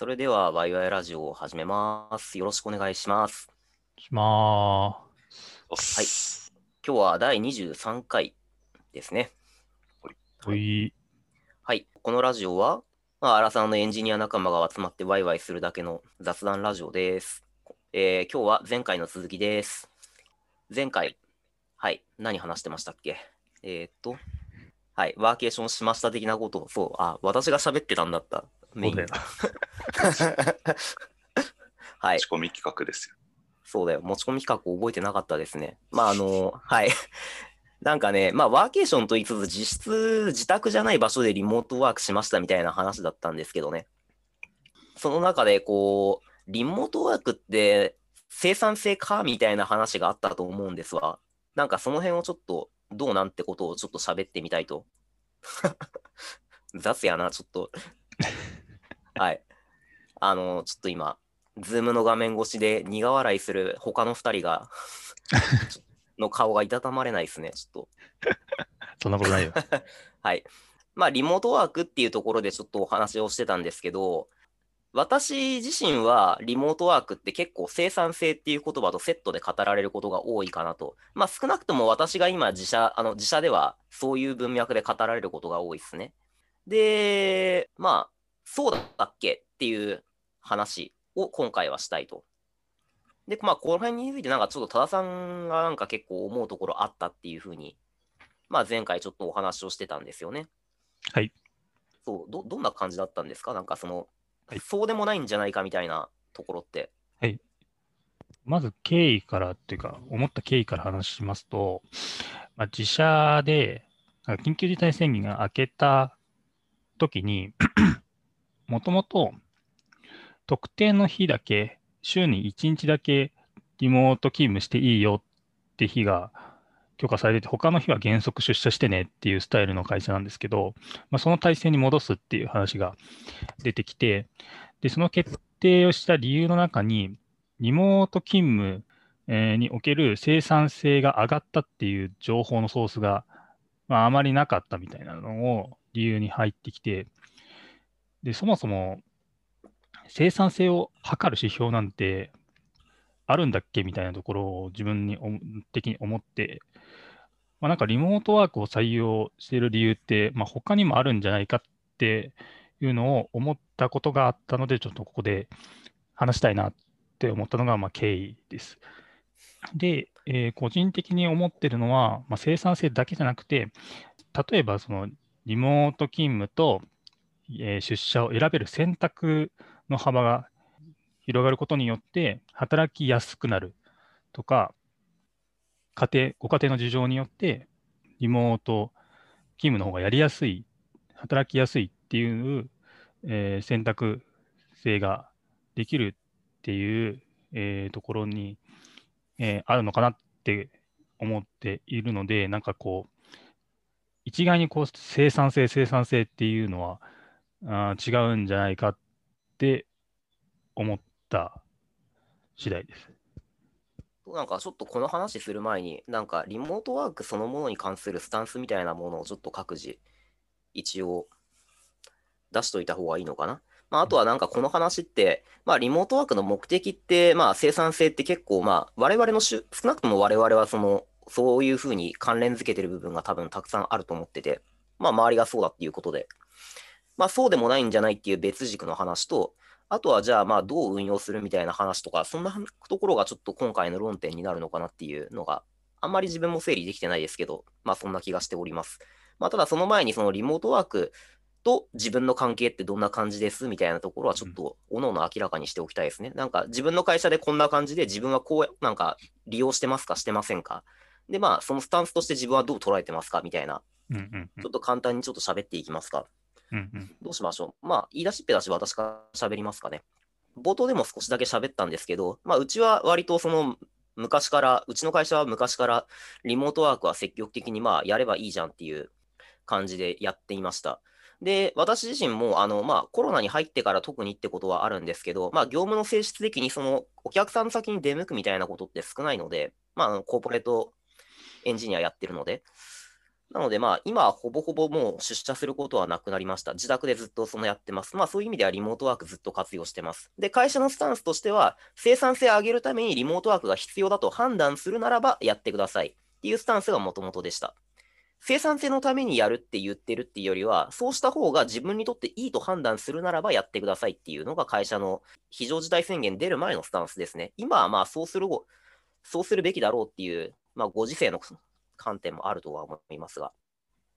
それでは、ワイワイラジオを始めます。よろしくお願いします。しまはい。今日は第23回ですね。ーす。はい。はい。このラジオは、まあ、アラさんのエンジニア仲間が集まってワイワイするだけの雑談ラジオです。えー今日は前回の続きです。前回、はい。何話してましたっけ？えーっと、はい。ワーケーションしました的なことを、そう、あ、私が喋ってたんだった。メイン。はい。仕込み企画ですよ。そうだよ。持ち込み企画覚えてなかったですね。まあ、あの、はい。なんかね、まあ、ワーケーションと言いつつ、実質、自宅じゃない場所でリモートワークしましたみたいな話だったんですけどね。その中で、こう、リモートワークって生産性かみたいな話があったと思うんですわ。なんかその辺をちょっと、どうなんてことをちょっと喋ってみたいと。雑やな、ちょっと。はい。あの、ちょっと今、ズームの画面越しで苦笑いする他の2人がの顔がいたたまれないですね、ちょっと。そんなことないよ。はい。まあ、リモートワークっていうところでちょっとお話をしてたんですけど、私自身はリモートワークって結構生産性っていう言葉とセットで語られることが多いかなと。まあ少なくとも私が今自社、あの自社ではそういう文脈で語られることが多いですね。で、まあ、そうだったっけっていう話を今回はしたいと。で、まあこの辺についてなんかちょっと多田さんがなんか結構思うところあったっていうふうに、まあ前回ちょっとお話をしてたんですよね。はい。そう、ど、どんな感じだったんですか？なんかその、はいそうでもないんじゃないかみたいなところって。まず経緯からっていうか、思った経緯から話しますと、まあ、自社で緊急事態宣言が明けた時に、もともと特定の日だけ、週に1日だけリモート勤務していいよって日が許可されてて、他の日は原則出社してねっていうスタイルの会社なんですけど、まあ、その体制に戻すっていう話が出てきて、で、その決定をした理由の中に、リモート勤務における生産性が上がったっていう情報のソースが、まあ、あまりなかったみたいなのを理由に入ってきて、で、そもそも生産性を測る指標なんてあるんだっけみたいなところを自分に的に思って、まあ、なんかリモートワークを採用している理由って、まあ、他にもあるんじゃないかっていうのを思ったことがあったので、ちょっとここで話したいなって思ったのがまあ経緯です。で、えー個人的に思ってるのは、まあ、生産性だけじゃなくて、例えばそのリモート勤務と、え出社を選べる選択の幅が広がることによって、働きやすくなるとか、家庭、ご家庭の事情によって、リモート勤務の方がやりやすい、働きやすいっていう、え選択性ができるっていう、えところに、えあるのかなって思っているので、なんかこう、一概にこう生産性、生産性っていうのはあ違うんじゃないかって思った次第です。なんかちょっとこの話する前に、なんかリモートワークそのものに関するスタンスみたいなものをちょっと各自一応出しといた方がいいのかな。まあ、あとはなんかこの話って、まあリモートワークの目的って、まあ生産性って結構まあ我々のしゅ、少なくとも我々はその、そういうふうに関連づけてる部分が多分たくさんあると思ってて、まあ周りがそうだっていうことで、まあそうでもないんじゃないっていう別軸の話と、あとはじゃあまあどう運用するみたいな話とか、そんなところがちょっと今回の論点になるのかなっていうのが、あんまり自分も整理できてないですけど、まあそんな気がしております。まあただその前にそのリモートワークと自分の関係ってどんな感じですみたいなところはちょっとおのおの明らかにしておきたいですね。なんか自分の会社でこんな感じで自分はこうなんか利用してますかしてませんかでまあそのスタンスとして自分はどう捉えてますかみたいな、うんうんうんちょっと簡単にちょっと喋っていきますか。うんうんどうしましょう。まあ、言い出しっぺだし私から喋りますかね。冒頭でも少しだけ喋ったんですけど、まあ、うちは割とその、昔から、うちの会社は昔からリモートワークは積極的にまあやればいいじゃんっていう感じでやっていました。で、私自身もあの、まあ、コロナに入ってから特にってことはあるんですけど、まあ、業務の性質的にそのお客さん先に出向くみたいなことって少ないので、まあ、コーポレートエンジニアやってるので、なので、まあ、今はほぼほぼもう出社することはなくなりました。自宅でずっとそのやってます。まあ、そういう意味ではリモートワークずっと活用してます。で、会社のスタンスとしては、生産性を上げるためにリモートワークが必要だと判断するならばやってくださいっていうスタンスがもともとでした。生産性のためにやるって言ってるっていうよりは、そうした方が自分にとっていいと判断するならばやってくださいっていうのが会社の非常事態宣言出る前のスタンスですね。今はまあそうする、そうするべきだろうっていう、まあご時世の観点もあるとは思いますが。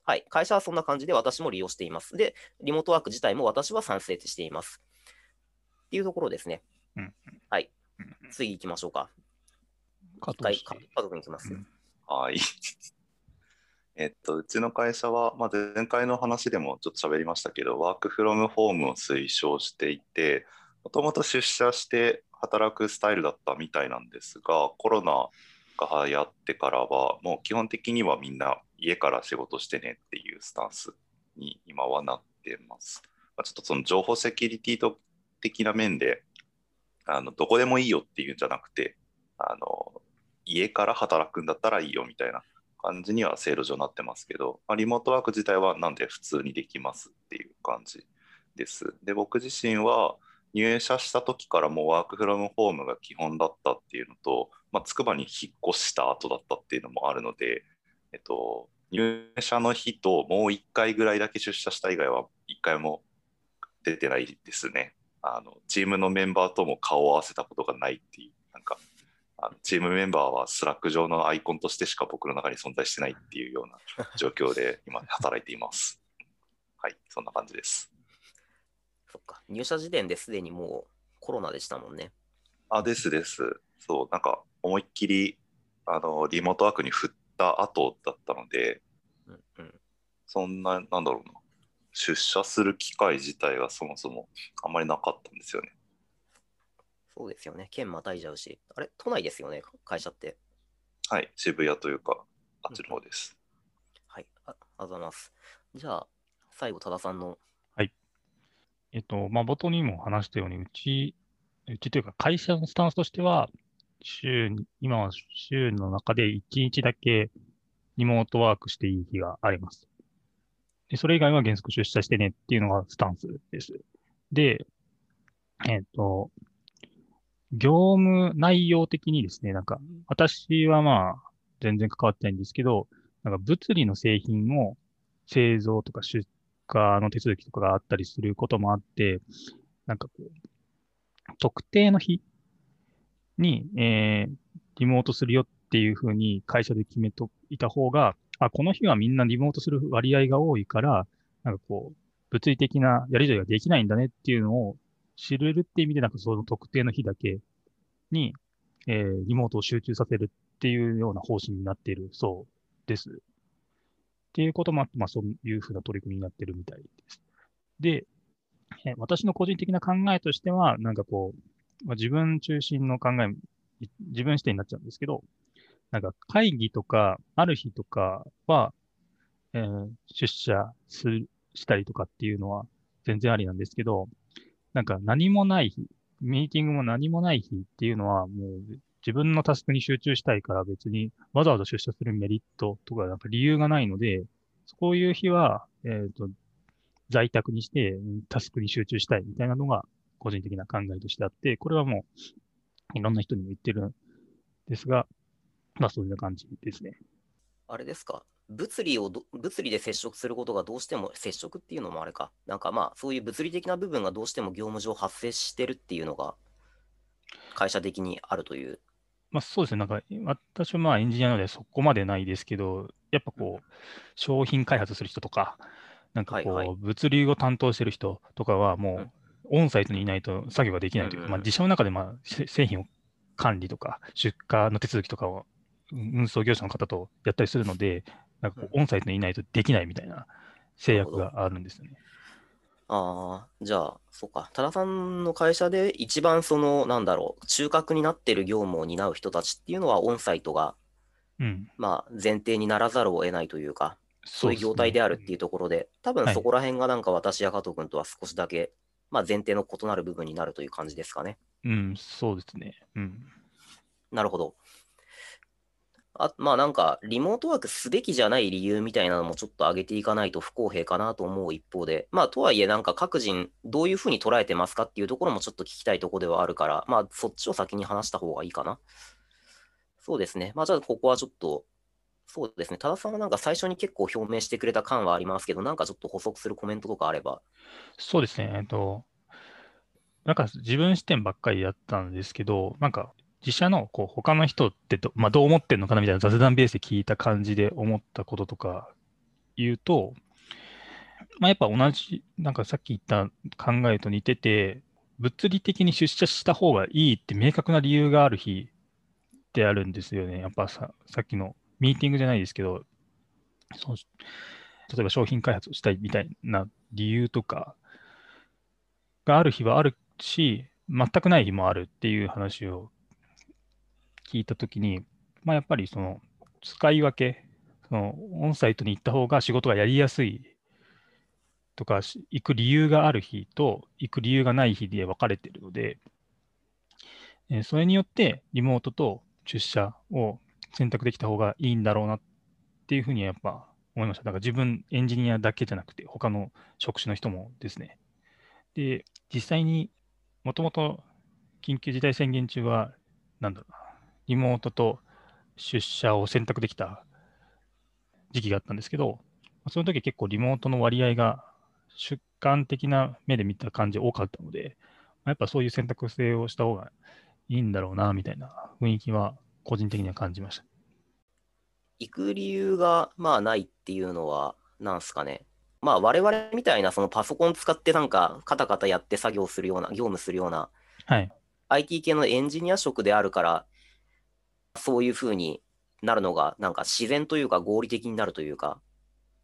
はい。会社はそんな感じで私も利用しています。で、リモートワーク自体も私は賛成しています。っていうところですね。うんはい。うん次行きましょうか。加一回、藤氏家族に行きます。うんはい。えっと、うちの会社は、まあ、前回の話でもちょっと喋りましたけど、ワークフロムホームを推奨していて、もともと出社して働くスタイルだったみたいなんですが、コロナが流行ってからは、もう基本的にはみんな家から仕事してねっていうスタンスに今はなってます。まあ、ちょっとその情報セキュリティと的な面で、あのどこでもいいよっていうんじゃなくて、あの家から働くんだったらいいよみたいな感じには制度上なってますけど、まあ、リモートワーク自体はなんで普通にできますっていう感じです。で、僕自身は入社した時からもう work from home が基本だったっていうのと、まあ、筑波に引っ越した後だったっていうのもあるので、えっと、入社の日ともう1回ぐらいだけ出社した以外は1回も出てないですね。あのチームのメンバーとも顔を合わせたことがないっていう、なんかあのチームメンバーは Slack 上のアイコンとしてしか僕の中に存在してないっていうような状況で今働いています。はい、そんな感じです。か。入社時点ですでにもうコロナでしたもんね。あ、ですです。そう、なんか思いっきりあのリモートワークに振った後だったので、うんうん。そんな、なんだろうな、出社する機会自体がそもそもあんまりなかったんですよね。そうですよね。県またいじゃうし。あれ？都内ですよね、会社って。はい、渋谷というか、あっちの方です。はい。あありがとうございます。じゃあ、最後、多田さんの。えっと、まあ、冒頭にも話したように、うち、うちというか会社のスタンスとしては、週に、今は週の中で1日だけリモートワークしていい日があります。で、それ以外は原則出社してねっていうのがスタンスです。で、えっと、業務内容的にですね、なんか、私はまあ、全然関わってないんですけど、なんか物理の製品を製造とか出荷の手続きとかがあったりすることもあって、なんかこう、特定の日に、えーリモートするよっていうふうに会社で決めといた方が、あ、この日はみんなリモートする割合が多いから、なんかこう、物理的なやり取りができないんだねっていうのを知れるっていう意味で、なんかその特定の日だけに、えーリモートを集中させるっていうような方針になっているそうです。っていうこともあって、まあそういうふうな取り組みになってるみたいです。で、私の個人的な考えとしては、なんかこう、まあ、自分中心の考え、自分視点になっちゃうんですけど、なんか会議とか、ある日とかは、えー出社すしたりとかっていうのは全然ありなんですけど、なんか何もない日、ミーティングも何もない日っていうのは、もう自分のタスクに集中したいから別にわざわざ出社するメリットとかなんか理由がないので、そういう日は、えっ、と、在宅にしてタスクに集中したいみたいなのが個人的な考えとしてあって、これはもういろんな人にも言ってるんですが、まあそういう感じですね。あれですか？物理を、物理で接触することがどうしても、接触っていうのもあれか。なんかまあ、そういう物理的な部分がどうしても業務上発生してるっていうのが、会社的にあるという。まあそうですね。なんか私はまあエンジニアなのでそこまでないですけど、やっぱこう、商品開発する人とか、なんかこはいはう、物流を担当してる人とかはもう、オンサイトにいないと作業ができないというか、まあ自社の中でまあせ製品を管理とか、出荷の手続きとかをうん運送業者の方とやったりするので、なんかこうオンサイトにいないとできないみたいな制約があるんですよね。ああ、じゃあ、そうか。多田さんの会社で一番その、なんだろう、中核になってる業務を担う人たちっていうのは、オンサイトが、うん。まあ、前提にならざるを得ないというか、そういう業態であるっていうところで、多分はいそこら辺がなんか私や加藤君とは少しだけ、まあ、前提の異なる部分になるという感じですかね。うん、そうですね。うん。なるほど。あまあなんか、リモートワークすべきじゃない理由みたいなのもちょっと上げていかないと不公平かなと思う一方で、まあとはいえなんか各人どういうふうに捉えてますかっていうところもちょっと聞きたいところではあるから、まあそっちを先に話した方がいいかな。そうですね。まあじゃあここはちょっと、そうですね。多田さんはなんか最初に結構表明してくれた感はありますけど、なんかちょっと補足するコメントとかあれば。そうですね。えっと、なんか自分視点ばっかりやったんですけど、なんか自社のこう他の人ってど,、まあ、どう思ってんのかなみたいな雑談ベースで聞いた感じで思ったこととか言うと、まあ、やっぱ同じ、なんかさっき言った考えと似てて、物理的に出社した方がいいって明確な理由がある日ってあるんですよね。やっぱささっきのミーティングじゃないですけど、そ例えば商品開発をしたいみたいな理由とかがある日はあるし、全くない日もあるっていう話を聞いたときに、まあ、やっぱりその使い分け、そのオンサイトに行った方が仕事がやりやすいとか、行く理由がある日と行く理由がない日で分かれているので、えそれによってリモートと出社を選択できた方がいいんだろうなっていうふうにやっぱ思いました。だから自分エンジニアだけじゃなくて、他の職種の人もですね。で、実際にもともと緊急事態宣言中は、なんだろうな、リモートと出社を選択できた時期があったんですけど、その時結構リモートの割合が主観的な目で見た感じ多かったので、やっぱそういう選択性をした方がいいんだろうな、みたいな雰囲気は個人的には感じました。行く理由がまあないっていうのは、なんすかね。まあ我々みたいなそのパソコン使ってなんかカタカタやって作業するような、業務するような、はい、IT 系のエンジニア職であるから、そういうふうになるのが、なんか自然というか合理的になるというか、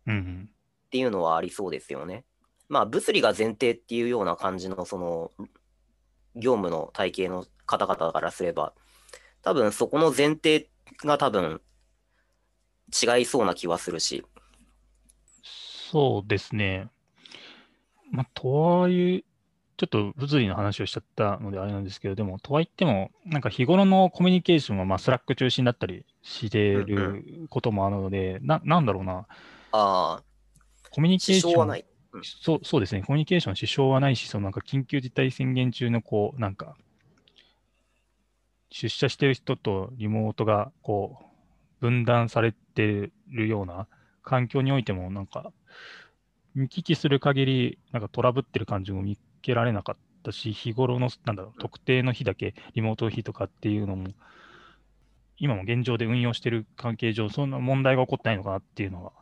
うん、っていうのはありそうですよね。まあ、物理が前提っていうような感じの、その、業務の体系の方々からすれば、多分そこの前提が多分違いそうな気はするし。そうですね。まあ、とはいえ、ちょっと物理の話をしちゃったのであれなんですけど、でも、とはいっても、なんか日頃のコミュニケーションは、まあ、 Slack 中心だったりしてることもあるので、うんうん、な、なんだろうな。ああ。コミュニケーション。はない、うん、そうそうですね。コミュニケーション支障はないし、そのなんか緊急事態宣言中の、こう、なんか、出社してる人とリモートが、こう、分断されてるような環境においても、なんか、見聞きする限り、なんかトラブってる感じも見けられなかったし、日頃の、なんだろう、特定の日だけリモート日とかっていうのも、今も現状で運用している関係上、そんな問題が起こってないのかなっていうのは、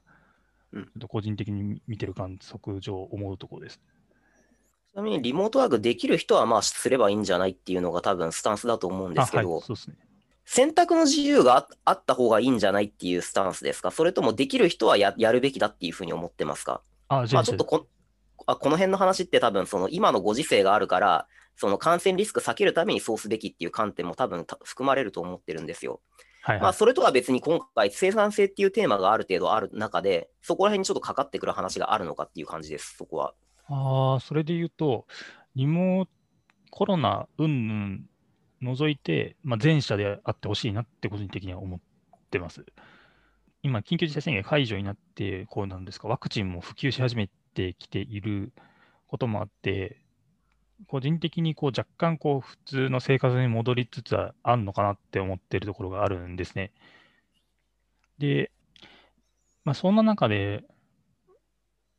うん、個人的に見てる観測上思うところです。ちなみにリモートワークできる人はまあすればいいんじゃないっていうのが多分スタンスだと思うんですけど、はい、ね、選択の自由があった方がいいんじゃないっていうスタンスですか？それともできる人はややるべきだっていうふうに思ってますか？あまあちょっとこあこの辺の話って多分その今のご時世があるから、その感染リスク避けるためにそうすべきっていう観点も多分含まれると思ってるんですよ。はいはい、まあそれとは別に今回生産性っていうテーマがある程度ある中で、そこら辺にちょっとかかってくる話があるのかっていう感じです、そこは。ああ、それで言うと、リモコロナ云々除いて、まあ、前者であってほしいなって個人的には思ってます。今、緊急事態宣言解除になって、こうなんですか、ワクチンも普及し始めてきていることもあって、個人的にこう若干こう普通の生活に戻りつつあるのかなって思ってるところがあるんですね。で、まあ、そんな中で、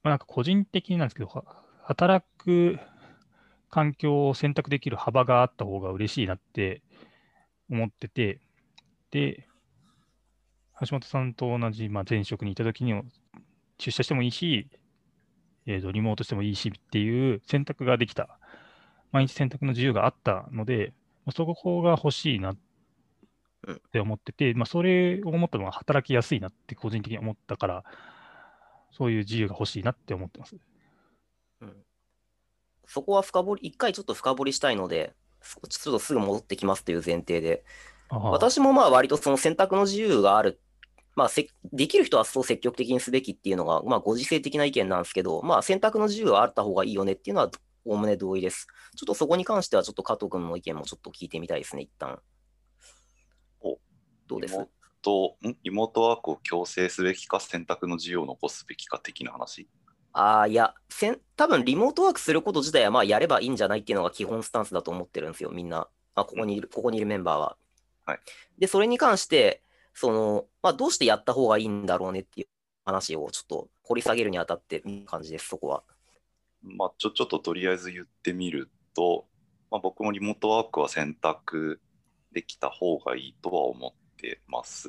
まあ、なんか個人的になんですけど、働く環境を選択できる幅があった方が嬉しいなって思ってて、で、橋本さんと同じ、まあ、前職にいたときに出社してもいいし、えーと、リモートしてもいいしっていう選択ができた、毎日選択の自由があったので、そこが欲しいなって思ってて、まあ、それを思ったのは働きやすいなって個人的に思ったから、そういう自由が欲しいなって思ってます。うん、そこは深掘り、一回ちょっと深掘りしたいので、ちょっとすぐ戻ってきますという前提で、私もまあ割とその選択の自由があるまあ、できる人はそう積極的にすべきっていうのが、まあ、ご時世的な意見なんですけど、まあ、選択の自由はあった方がいいよねっていうのは、おおむね同意です。ちょっとそこに関しては、ちょっと加藤君の意見もちょっと聞いてみたいですね、一旦。おどうです？ト、ん？リモートワークを強制すべきか、選択の自由を残すべきか的な話？ああ、いや、せん多分リモートワークすること自体はまあやればいいんじゃないっていうのが基本スタンスだと思ってるんですよ、みんな。あここにいる、ここにいるメンバーは。はい。で、それに関して、その、まあ、どうしてやった方がいいんだろうねっていう話をちょっと掘り下げるにあたって感じです、そこは。まあ、ちょちょっととりあえず言ってみると、まあ、僕もリモートワークは選択できた方がいいとは思ってます。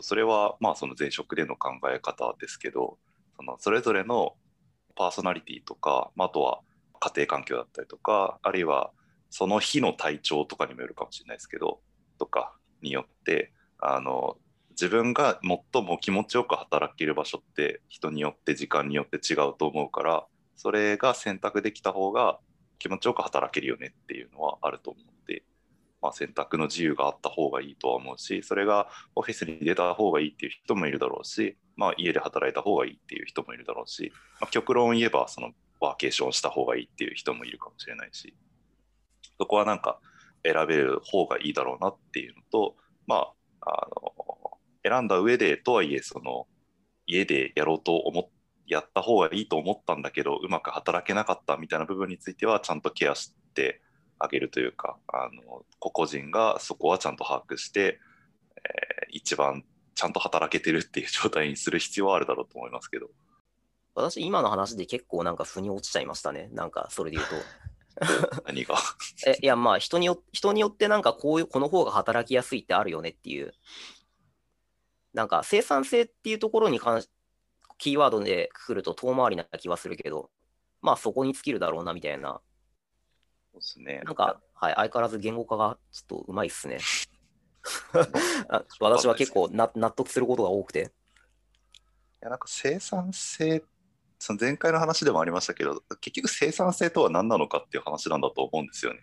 それはまあその前職での考え方ですけど、そのそれぞれのパーソナリティとか、まあ、あとは家庭環境だったりとか、あるいはその日の体調とかにもよるかもしれないですけど、とかによって、あの自分が最も気持ちよく働ける場所って人によって時間によって違うと思うから、それが選択できた方が気持ちよく働けるよねっていうのはあると思って、まあ、選択の自由があった方がいいとは思うし、それがオフィスに出た方がいいっていう人もいるだろうし、まあ、家で働いた方がいいっていう人もいるだろうし、まあ、極論言えばそのワーケーションした方がいいっていう人もいるかもしれないし、そこはなんか選べる方がいいだろうなっていうのと、まあ、あの選んだ上でとはいえその家でやろうと思っやった方がいいと思ったんだけどうまく働けなかったみたいな部分についてはちゃんとケアしてあげるというかあの個々人がそこはちゃんと把握して、えー一番ちゃんと働けてるっていう状態にする必要はあるだろうと思いますけど私、今の話で結構なんか腑に落ちちゃいましたね。なんか、それで言うと。何がえ、いや、まあ、人によ人によってなんかこういう、この方が働きやすいってあるよねっていう。なんか、生産性っていうところに関し、キーワードでくると遠回りな気はするけど、まあ、そこに尽きるだろうな、みたいな。そうですねなんか、はい、相変わらず言語化がちょっとうまいっすね。あ私は結構な納得することが多くて。いやなんか生産性その前回の話でもありましたけど結局生産性とは何なのかっていう話なんだと思うんですよね。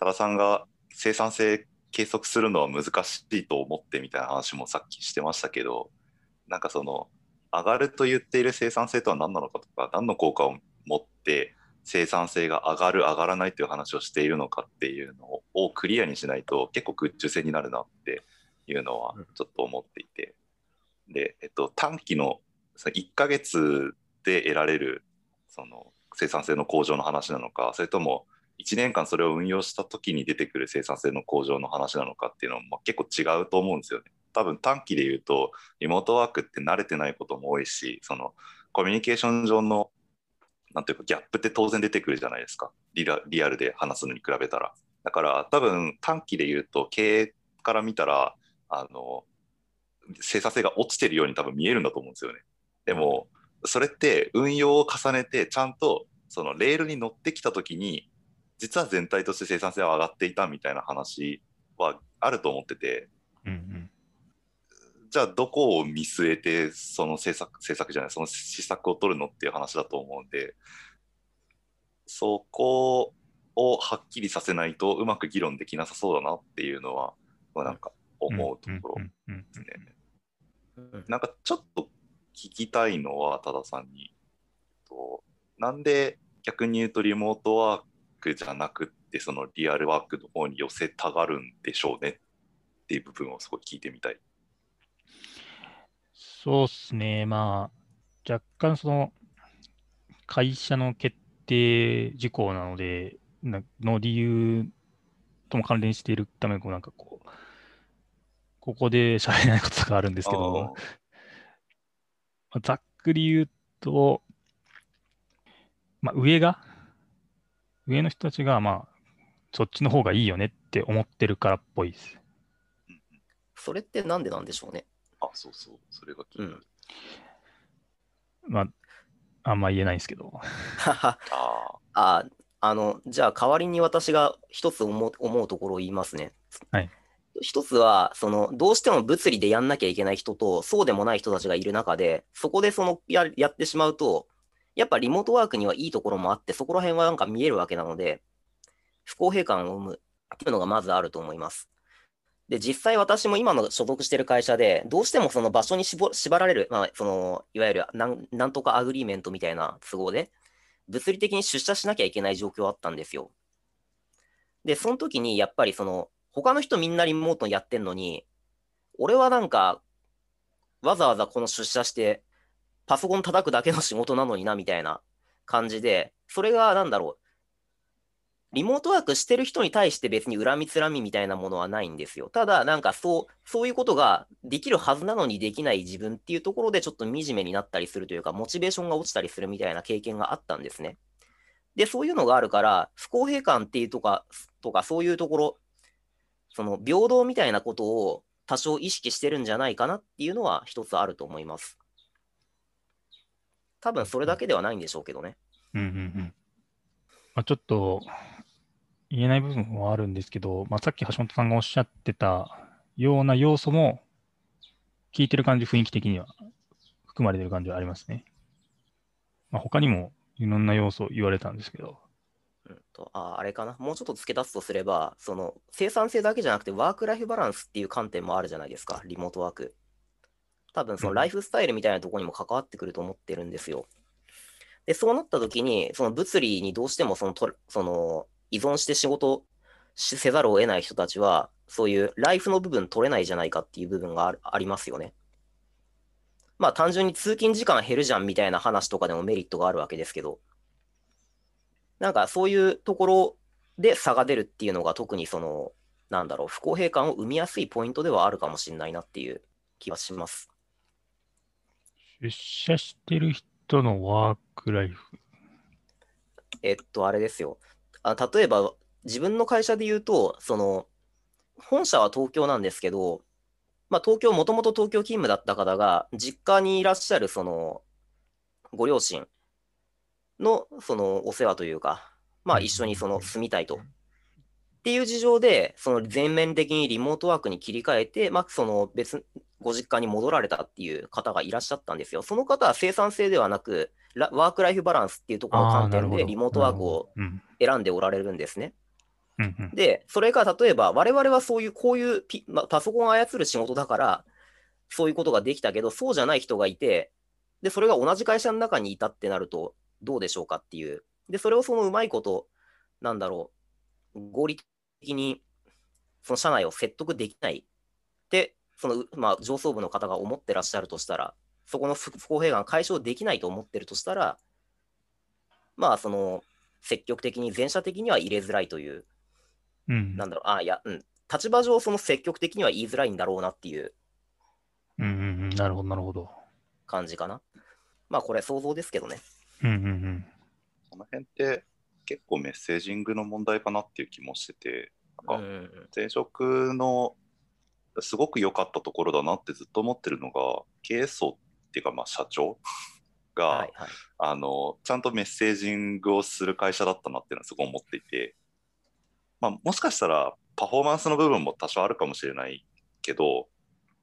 多田さんが生産性計測するのは難しいと思ってみたいな話もさっきしてましたけどなんかその上がると言っている生産性とは何なのかとか何の効果を持って生産性が上がる上がらないという話をしているのかっていうのをクリアにしないと結構空中戦になるなっていうのはちょっと思っていて。で、えっと、短期の1ヶ月で得られるその生産性の向上の話なのかそれとも1年間それを運用した時に出てくる生産性の向上の話なのかっていうのも結構違うと思うんですよね。多分短期で言うとリモートワークって慣れてないことも多いしそのコミュニケーション上のなんていうかギャップって当然出てくるじゃないですかリラリアルで話すのに比べたら。だから多分短期で言うと経営から見たらあの生産性が落ちてるように多分見えるんだと思うんですよね。でもそれって運用を重ねてちゃんとそのレールに乗ってきた時に実は全体として生産性は上がっていたみたいな話はあると思ってて。うんうん。じゃあどこを見据えてその政策政策じゃないその施策を取るのっていう話だと思うんで。そこをはっきりさせないとうまく議論できなさそうだなっていうのは、まあ、なんか思うところ。ですね。うんなんかちょっと聞きたいのは多田さんに。となんで逆に言うとリモートワークじゃなくってそのリアルワークの方に寄せたがるんでしょうねっていう部分をすごい聞いてみたい。そうですね、まあ、若干その会社の決定事項なので、なの理由とも関連しているために、こうなんかこう、ここで喋れないことがあるんですけど、まあざっくり言うと、まあ、上が、上の人たちが、まあ、そっちの方がいいよねって思ってるからっぽいです。それってなんでなんでしょうね。あそうそうそれが気になる。まあ、あんま言えないんですけど。あああ、あの、じゃあ代わりに私が一つ思う思うところを言いますね。はい。一つは、その、どうしても物理でやんなきゃいけない人と、そうでもない人たちがいる中で、そこでそのややってしまうと、やっぱリモートワークにはいいところもあって、そこら辺はなんか見えるわけなので、不公平感を生むっていうのがまずあると思います。で、実際私も今の所属してる会社で、どうしてもその場所に縛られる、まあ、その、いわゆるなんなんとか agreement みたいな都合で、物理的に出社しなきゃいけない状況あったんですよ。で、その時にやっぱりその、他の人みんなリモートやってんのに、俺はなんか、わざわざこの出社して、パソコン叩くだけの仕事なのにな、みたいな感じで、それがなんだろう、リモートワークしてる人に対して別に恨みつらみみたいなものはないんですよ。ただ、なんかそう、そういうことができるはずなのにできない自分っていうところでちょっと惨めになったりするというか、モチベーションが落ちたりするみたいな経験があったんですね。で、そういうのがあるから、不公平感っていうとか、とかそういうところ、その平等みたいなことを多少意識してるんじゃないかなっていうのは一つあると思います。多分それだけではないんでしょうけどね。うんうんうん。まあ、ちょっと言えない部分はあるんですけど、まあ、さっき橋本さんがおっしゃってたような要素も、聞いてる感じ、雰囲気的には含まれてる感じはありますね。まあ、他にもいろんな要素言われたんですけど、うんとああれかな、もうちょっと付け足すとすれば、その生産性だけじゃなくて、ワークライフバランスっていう観点もあるじゃないですか、リモートワーク。多分そのライフスタイルみたいなところにも関わってくると思ってるんですよ。で、そうなった時に、その物理にどうしてもそのとその依存して仕事しせざるを得ない人たちは、そういうライフの部分取れないじゃないかっていう部分がありますよね。まあ単純に通勤時間減るじゃんみたいな話とかでもメリットがあるわけですけど、なんかそういうところで差が出るっていうのが特にその、なんだろう、不公平感を生みやすいポイントではあるかもしれないなっていう気はします。出社してる人のワークライフ。えっと、あれですよ。あ例えば、自分の会社で言うと、その、本社は東京なんですけど、まあ、東京、もともと東京勤務だった方が、実家にいらっしゃる、その、ご両親の、その、お世話というか、まあ、一緒にその、住みたいと。っていう事情で、その全面的にリモートワークに切り替えて、まあ、その別、ご実家に戻られたっていう方がいらっしゃったんですよ。その方は生産性ではなく、ラワークライフバランスっていうところの観点でリモートワークをうん。選んでおられるんですね。うんうん。で、それが例えば、我々はそういう、こういうピ、まあ、パソコンを操る仕事だから、そういうことができたけど、そうじゃない人がいて、で、それが同じ会社の中にいたってなると、どうでしょうかっていう。で、それをそのうまいこと、なんだろう、合理的に、その社内を説得できないって、その、まあ、上層部の方が思ってらっしゃるとしたら、そこの不不公平感解消できないと思ってるとしたら、まあ、その、積極的に、全社的には入れづらいという、うんなんだろう、あ、いや、うん、立場上、その積極的には言いづらいんだろうなっていううんうんうんなるほど、なるほど。感じかな。まあ、これ、想像ですけどね。うんうんうんこの辺って結構メッセージングの問題かなっていう気もしてて、なんか前職のすごく良かったところだなってずっと思ってるのが、経営層っていうか、まあ、社長が、はいはい。あのちゃんとメッセージングをする会社だったなっていうのはすごい思っていて、まあ、もしかしたらパフォーマンスの部分も多少あるかもしれないけど、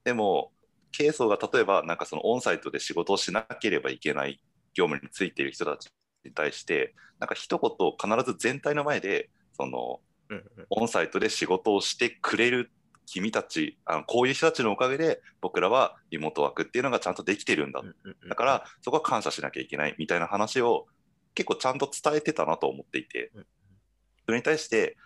でも、経営層が例えばなんかそのオンサイトで仕事をしなければいけない業務についている人たちに対して、なんか一言必ず全体の前で、そのうんうん。オンサイトで仕事をしてくれる君たち、あのこういう人たちのおかげで僕らはリモートワークっていうのがちゃんとできてるんだ。だから、そこは感謝しなきゃいけないみたいな話を結構ちゃんと伝えてたなと思っていて。うん、それに対して、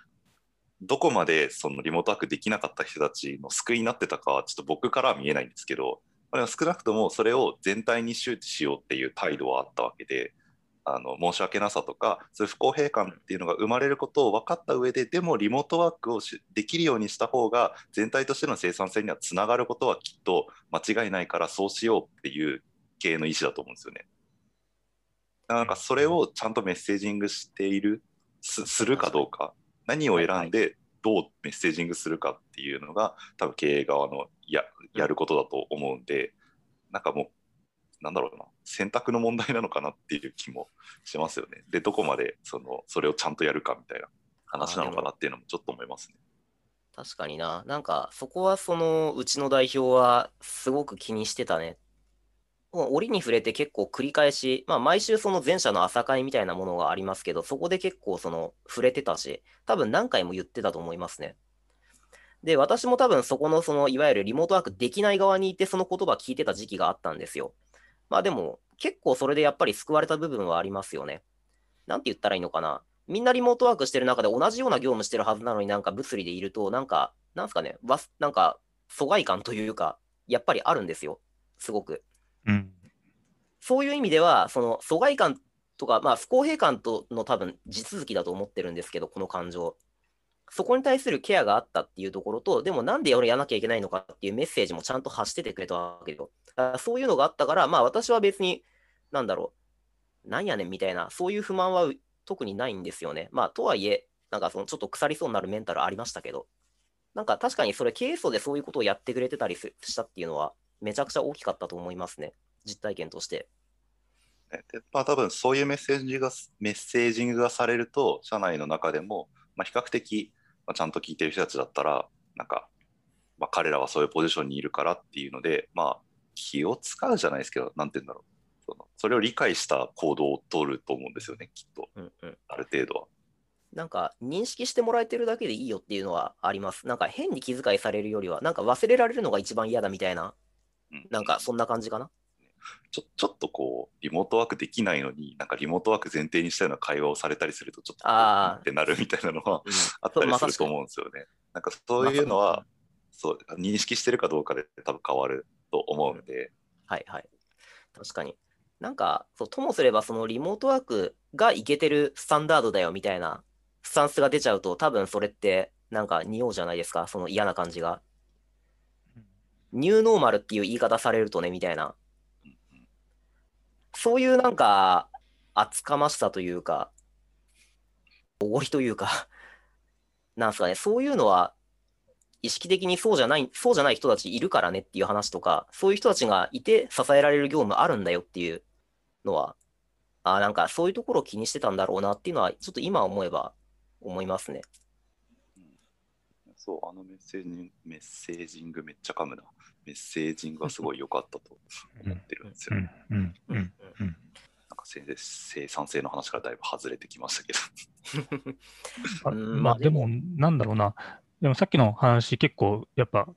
どこまでそのリモートワークできなかった人たちの救いになってたかはちょっと僕からは見えないんですけど、まあでも少なくともそれを全体に周知しようっていう態度はあったわけで、あの申し訳なさとか、そういう不公平感っていうのが生まれることを分かった上で、でもリモートワークをしできるようにした方が、全体としての生産性にはつながることはきっと間違いないから、そうしようっていう経営の意思だと思うんですよね。なんかそれをちゃんとメッセージングしている、すするかどうか、何を選んでどうメッセージングするかっていうのが、多分経営側のややることだと思うんで、なんかもう、なんだろうな、選択の問題なのかなっていう気もしますよね。で、どこまでそのそれをちゃんとやるかみたいな話なのかなっていうのもちょっと思いますね。確かにな。なんか、そこはその、うちの代表はすごく気にしてたね。もう折に触れて結構繰り返し、まあ毎週その前者の朝会みたいなものがありますけど、そこで結構その触れてたし、多分何回も言ってたと思いますね。で、私も多分そこのそのいわゆるリモートワークできない側にいてその言葉聞いてた時期があったんですよ。まあでも結構それでやっぱり救われた部分はありますよね。なんて言ったらいいのかな。みんなリモートワークしてる中で同じような業務してるはずなのになんか物理でいると、なんか、なんすかね、わなんか疎外感というか、やっぱりあるんですよ、すごく。うん。そういう意味では、その疎外感とか、まあ、不公平感との多分地続きだと思ってるんですけど、この感情。そこに対するケアがあったっていうところと、でもなんで俺やらなきゃいけないのかっていうメッセージもちゃんと発しててくれたわけよ。そういうのがあったから、まあ私は別に、なんだろう、なんやねんみたいな、そういう不満は特にないんですよね。まあとはいえ、なんかそのちょっと腐りそうになるメンタルありましたけど、なんか確かにそれ、ケースでそういうことをやってくれてたりしたっていうのは、めちゃくちゃ大きかったと思いますね、実体験として。ねでまあ多分そういうメッセージがメッセージングがされると社内の中でも、まあ、比較的、まあ、ちゃんと聞いてる人たちだったらなんか、まあ、彼らはそういうポジションにいるからっていうのでまあ気を使うじゃないですけどなんて言うんだろうそのそれを理解した行動を取ると思うんですよねきっとうんうん。ある程度は。なんか認識してもらえてるだけでいいよっていうのはあります。なんか変に気遣いされるよりは、なんか忘れられるのが一番嫌だみたいな、うんなんかそんな感じかな？ちょちょっとこうリモートワークできないのになんかリモートワーク前提にしたような会話をされたりするとちょっとあーってなるみたいなのはうん、あったりすると思うんですよね。なんかそういうのまは、そう認識してるかどうかで多分変わると思うんで、はいはい。確かに。なんか、そうともすれば、そのリモートワークがいけてるスタンダードだよみたいなスタンスが出ちゃうと、多分それって、なんか匂うじゃないですか、その嫌な感じが。ニューノーマルっていう言い方されるとね、みたいな。そういうなんか、厚かましさというか、おごりというか、なんすかね、そういうのは、意識的にそうじゃない、そうじゃない人たちいるからねっていう話とか、そういう人たちがいて支えられる業務あるんだよっていうのは、あなんかそういうところを気にしてたんだろうなっていうのは、ちょっと今思えば思いますね。そう、あのメッセージ、メッセージングめっちゃ噛むな。メッセージングはすごい良かったと思ってるんですよ。うん。うん。うん。うん。なんか生生産性の話からだいぶ外れてきましたけど。あまあでも、なんだろうな。でもさっきの話結構やっぱ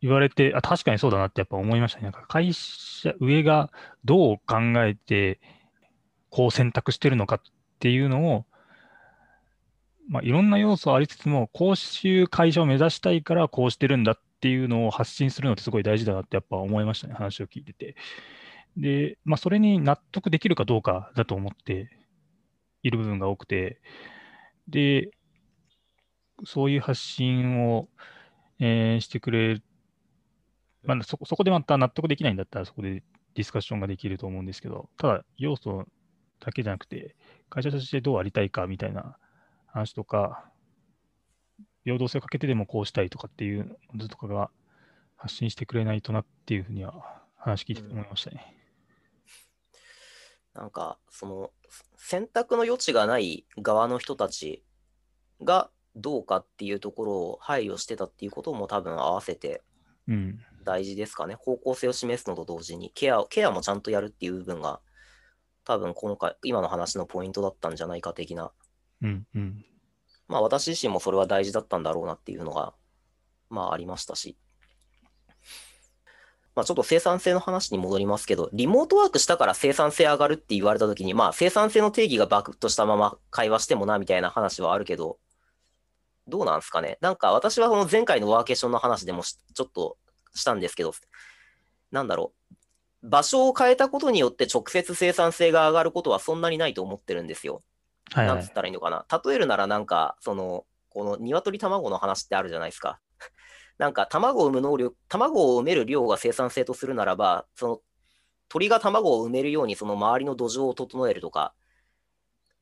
言われて、あ、確かにそうだなってやっぱ思いましたね。なんか会社、上がどう考えて、こう選択してるのかっていうのを、まあいろんな要素ありつつも、こういう会社を目指したいからこうしてるんだっっていうのを発信するのってすごい大事だなってやっぱ思いましたね。話を聞いてて。で、まあそれに納得できるかどうかだと思っている部分が多くて、で、そういう発信を、えーしてくれる、まあ、そそこでまた納得できないんだったら、そこでディスカッションができると思うんですけど、ただ、要素だけじゃなくて、会社としてどうありたいかみたいな話とか、平等性をかけてでもこうしたいとかっていうのとかが発信してくれないとなっていうふうには話聞いてて思いましたね。なんか、その、選択の余地がない側の人たちがどうかっていうところを配慮してたっていうことも多分合わせてうん。大事ですかね。方向性を示すのと同時に、ケア、ケアもちゃんとやるっていう部分が、多分今回、今の話のポイントだったんじゃないか的な。うん。うん。まあ私自身もそれは大事だったんだろうなっていうのが、まあありましたし。まあちょっと生産性の話に戻りますけど、リモートワークしたから生産性上がるって言われたときに、まあ生産性の定義がバクッとしたまま会話してもなみたいな話はあるけど、どうなんですかね。なんか私はこの前回のワーケーションの話でもちょっとしたんですけど、なんだろう。場所を変えたことによって直接生産性が上がることはそんなにないと思ってるんですよ。はいはいなんつっ。たらいいのかな。例えるならなんか、その、この鶏卵の話ってあるじゃないですか。なんか卵を産む能力、卵を産める量が生産性とするならば、その鳥が卵を産めるようにその周りの土壌を整えるとか、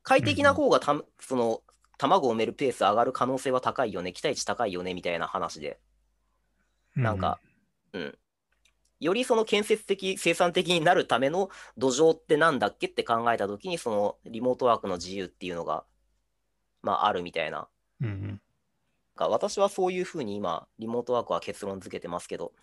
快適な方がた、その卵を産めるペース上がる可能性は高いよね、期待値高いよねみたいな話で、なんか、うん。よりその建設的、生産的になるための土壌ってなんだっけって考えたときに、そのリモートワークの自由っていうのが、まああるみたいな。うん、うん。私はそういうふうに今、リモートワークは結論付けてますけど、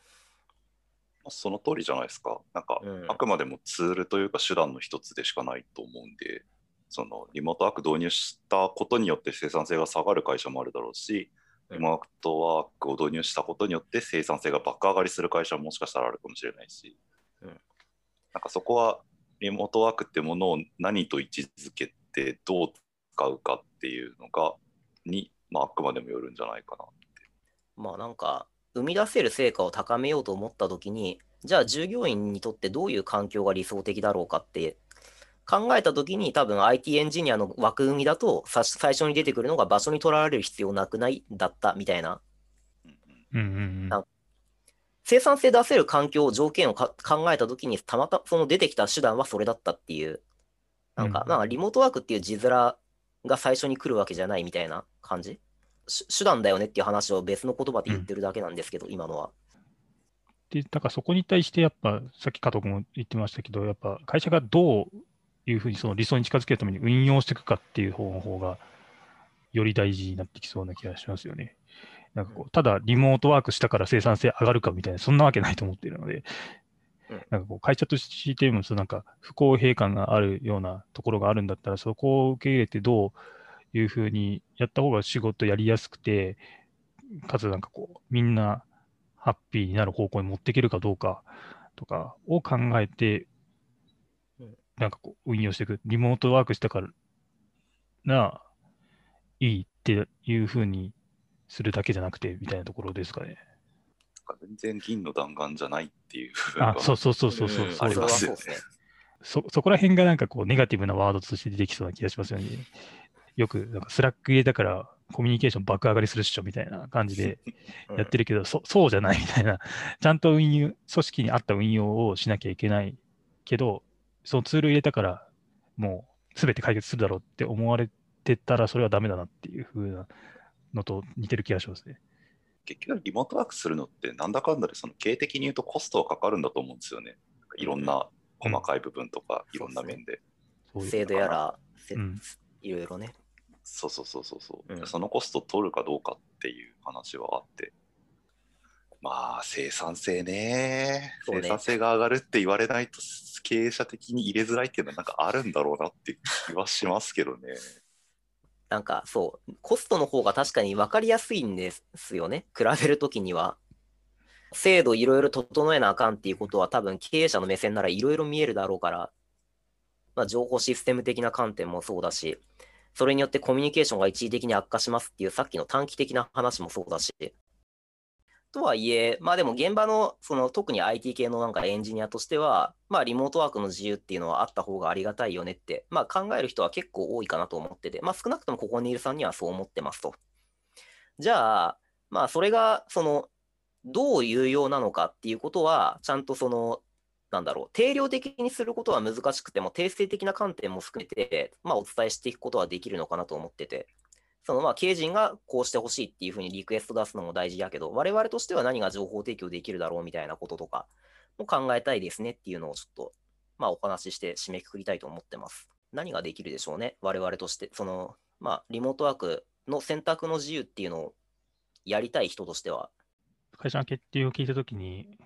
その通りじゃないですか。なんか、うんあくまでもツールというか手段の一つでしかないと思うんで、そのリモートワーク導入したことによって生産性が下がる会社もあるだろうし、うんリモートワークを導入したことによって生産性が爆上がりする会社ももしかしたらあるかもしれないし、うん。なんかそこはリモートワークってものを何と位置づけてどう使うかっていうのが、に、まあ、あくまでもよるんじゃないかな。まあなんか、生み出せる成果を高めようと思ったときに、じゃあ従業員にとってどういう環境が理想的だろうかって考えたときに、多分 IT エンジニアの枠組みだと、さ最初に出てくるのが場所に取られる必要なくないだったみたいな。うんうんうん生産性出せる環境、条件をか考えたときに、たまたまその出てきた手段はそれだったっていう。なんか、うんまあ、リモートワークっていう字面が最初に来るわけじゃないみたいな感じ。し手段だよねっていう話を別の言葉で言ってるだけなんですけど、今のは。で、だからそこに対して、やっぱ、さっき加藤君も言ってましたけど、やっぱ会社がどういうふうにその理想に近づけるために運用していくかっていう方の方が、より大事になってきそうな気がしますよね。なんかこう、ただリモートワークしたから生産性上がるかみたいな、そんなわけないと思っているのでうん、なんかこう、会社としても、そのなんか不公平感があるようなところがあるんだったら、そこを受け入れてどういうふうにやった方が仕事やりやすくて、かつなんかこう、みんなハッピーになる方向に持っていけるかどうかとかを考えてうん、なんかこう、運用していく。リモートワークしたから、な、いいっていうふうにするだけじゃなくて、みたいなところですかね。全然銀の弾丸じゃないっていう部分があ、そうそうそうそうそう。うありますよねそそこら辺がなんかこう、ネガティブなワードとして出てきそうな気がしますよね。よく、なんかスラック入れたから、コミュニケーション爆上がりするっしょみたいな感じで やってるけど、そそうじゃないみたいな、ちゃんと運用、組織に合った運用をしなきゃいけないけど、そのツール入れたから、もうすべて解決するだろうって思われてたら、それはダメだなっていう風なのと似てる気がしますね。結局リモートワークするのってなんだかんだでその経営的に言うとコストがかかるんだと思うんですよね。いろんな細かい部分とか、いろんな面で。制度やら、せうんいろいろね。そうそうそうそうそう、うんそのコストを取るかどうかっていう話はあって。まあ生産性ね生産性が上がるって言われないと経営者的に入れづらいっていうのはなんかあるんだろうなって気はしますけどね。なんかそう、コストの方が確かに分かりやすいんですよね。比べるときには。制度いろいろ整えなあかんっていうことは多分経営者の目線ならいろいろ見えるだろうから、まあ、情報システム的な観点もそうだし、それによってコミュニケーションが一時的に悪化しますっていうさっきの短期的な話もそうだし、とはいえ、まあでも現場のその特に IT 系のなんかエンジニアとしては、まあリモートワークの自由っていうのはあった方がありがたいよねって、まあ考える人は結構多いかなと思ってて、まあ少なくともここにいるさんにはそう思ってますと。じゃあ、まあそれがそのどう有用なのかっていうことは、ちゃんとその、なんだろう、定量的にすることは難しくても、定性的な観点も含めて、まあお伝えしていくことはできるのかなと思ってて。そのまあ経営陣がこうしてほしいっていうふうにリクエスト出すのも大事やけど、我々としては何が情報提供できるだろうみたいなこととかも考えたいですねっていうのをちょっと、まあお話しして締めくくりたいと思ってます。何ができるでしょうね、我々として。その、まあリモートワークの選択の自由っていうのをやりたい人としては、会社の決定を聞いたときに、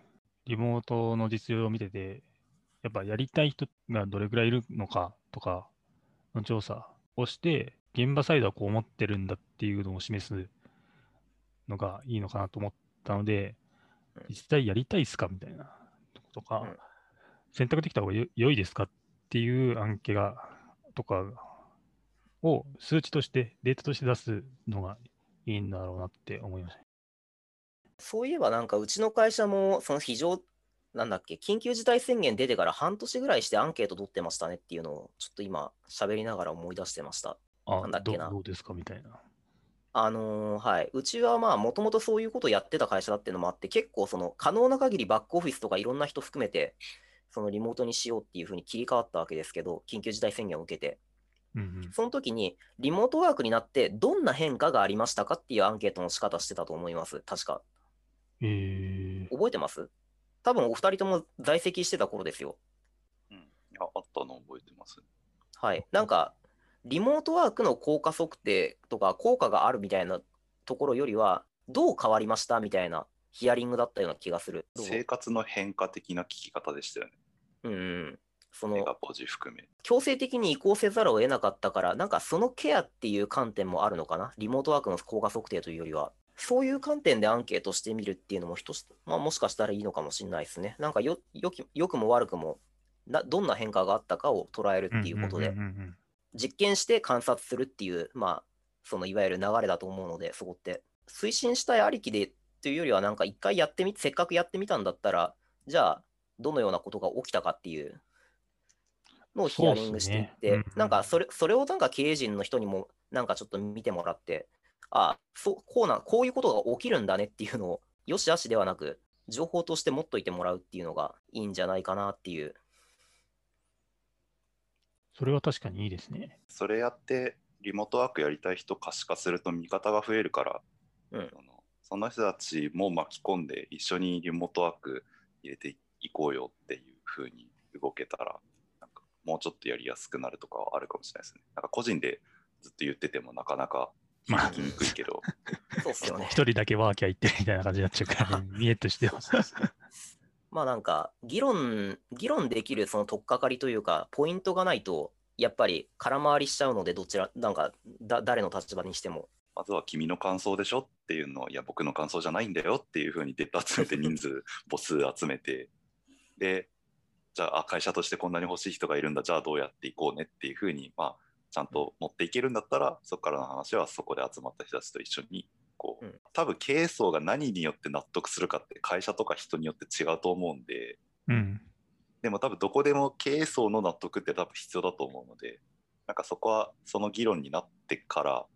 リモートの実情を見てて、やっぱやりたい人がどれぐらいいるのかとかの調査をして、現場サイドはこう思ってるんだっていうのを示すのがいいのかなと思ったのでうん、実際やりたいですかみたいなとか、うん選択できた方がよ良いですかっていう案件が、とかを数値として、データとして出すのがいいんだろうなって思いました。そういえばなんかうちの会社もその非常、なんだっけ、緊急事態宣言出てから半年ぐらいしてアンケート取ってましたねっていうのをちょっと今喋りながら思い出してました。あなんだっけなどどうですかみたいな。あのーはい。うちはまあもともとそういうことをやってた会社だっていうのもあって、結構その可能な限りバックオフィスとかいろんな人含めて、そのリモートにしようっていうふうに切り替わったわけですけど、緊急事態宣言を受けて。うんうん、その時にリモートワークになってどんな変化がありましたかっていうアンケートの仕方してたと思います。確か。えー、覚えてます？多分お二人とも在籍してた頃ですよ。うん、いやあったの覚えてます。はい。なんか、リモートワークの効果測定とか効果があるみたいなところよりは、どう変わりましたみたいなヒアリングだったような気がする。生活の変化的な聞き方でしたよね。うんうん。そのメガポジ含め。強制的に移行せざるを得なかったから、なんかそのケアっていう観点もあるのかな？リモートワークの効果測定というよりは。そういう観点でアンケートしてみるっていうのも一つ、まあ、もしかしたらいいのかもしれないですね。なんかよよき良くも悪くもな、どんな変化があったかを捉えるっていうことでんん、うんうん実験して観察するっていう、まあ、そのいわゆる流れだと思うので、そこって。推進したいありきでっていうよりは、なんか一回やってみ、せっかくやってみたんだったら、じゃあ、どのようなことが起きたかっていうのをヒアリングしていって、ねうんうんなんかそれ、それをなんか経営陣の人にも、なんかちょっと見てもらって、あそう、こうな、こういうことが起きるんだねっていうのを、よしあしではなく、情報として持っといてもらうっていうのがいいんじゃないかなっていう。それは確かにいいですね。それやって、リモートワークやりたい人可視化すると味方が増えるから、うんそのその人たちも巻き込んで一緒にリモートワーク入れていこうよっていう風に動けたら、なんかもうちょっとやりやすくなるとかはあるかもしれないですね。なんか個人でずっと言っててもなかなかまあ響きにくいけど、そうっすよね。一人だけワーキャー行ってるみたいな感じになっちゃうから、ね、見えとしては。まあなんか、議論、議論できるその取っかかりというか、ポイントがないと、やっぱり空回りしちゃうので、どちら、なんか、だ誰の立場にしても。まずは君の感想でしょっていうのを、いや、僕の感想じゃないんだよっていう風にデータ集めて、人数、母数集めて、で、じゃあ、あ会社としてこんなに欲しい人がいるんだ、じゃあどうやっていこうねっていう風に、まあ、ちゃんと持っていけるんだったら、そこからの話はそこで集まった人たちと一緒に、こう、うん。多分経営層が何によって納得するかって会社とか人によって違うと思うんで、うん。でも多分どこでも経営層の納得って多分必要だと思うので、なんかそこはその議論になってから、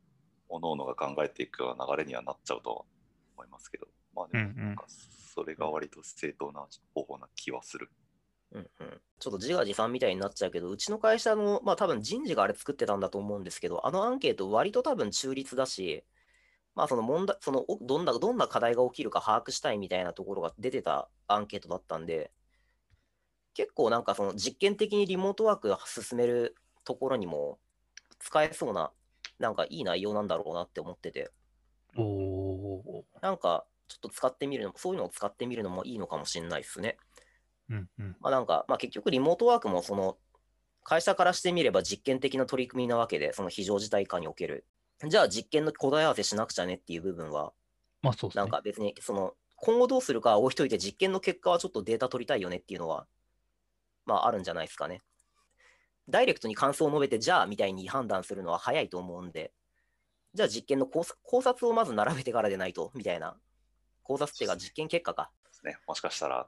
各々が考えていくような流れにはなっちゃうとは思いますけど、まあでもなんかそれが割と正当な方法な気はする。うんうん、ちょっと自画自賛みたいになっちゃうけど、うちの会社の、まあ多分人事があれ作ってたんだと思うんですけど、あのアンケート割と多分中立だし、まあその問題、そのおどんな、どんな課題が起きるか把握したいみたいなところが出てたアンケートだったんで、結構なんかその実験的にリモートワークを進めるところにも使えそうな、なんかいい内容なんだろうなって思ってて、おおなんかちょっと使ってみるの、そういうのを使ってみるのもいいのかもしれないですね。ー。うんうん。まあなんか、まあ結局リモートワークもその会社からしてみれば実験的な取り組みなわけで、その非常事態下における。じゃあ実験の答え合わせしなくちゃねっていう部分は、まあそうですね。なんか別にその今後どうするかは置いといて実験の結果はちょっとデータ取りたいよねっていうのは、まああるんじゃないですかね。ダイレクトに感想を述べて、じゃあみたいに判断するのは早いと思うんで、じゃあ実験の考察考察をまず並べてからでないと、みたいな。考察っていうか実験結果か。ですね。もしかしたら、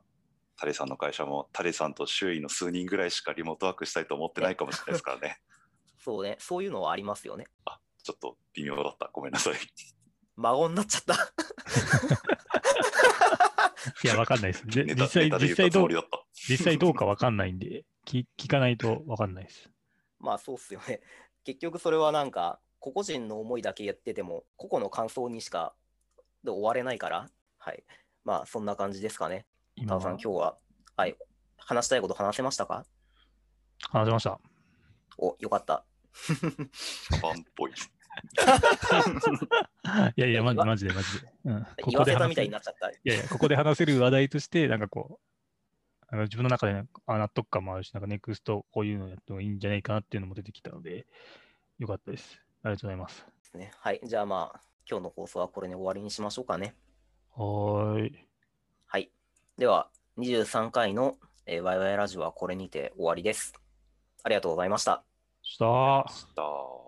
タレさんの会社もタレさんと周囲の数人ぐらいしかリモートワークしたいと思ってないかもしれないですからね。そうね、そういうのはありますよね。あ、ちょっと微妙だった。ごめんなさい。孫になっちゃった。いや、わかんないです。で実際、実際どう。実際どうかわかんないんで、聞聞かないとわかんないです。まあそうっすよね。結局それはなんか、個々人の思いだけやってても、個々の感想にしかで終われないから、はい。まあそんな感じですかね。今？さん、は今日は、はい。話したいこと話せましたか？話しました。お、よかった。サバンっぽい。いやいや、マジマジでマジで。うん、こ言わせたこで話せみたいになっちゃった。いやいや、ここで話せる話題として、なんかこう、あの自分の中で、ね、あ納得感もあるし、なんかネクストこういうのやってもいいんじゃないかなっていうのも出てきたので、よかったです。ありがとうございます。ですね。はい。じゃあまあ、今日の放送はこれで終わりにしましょうかね。はーい。はい。では、23回の、えー、ワイワイラジオはこれにて終わりです。ありがとうございました。したした。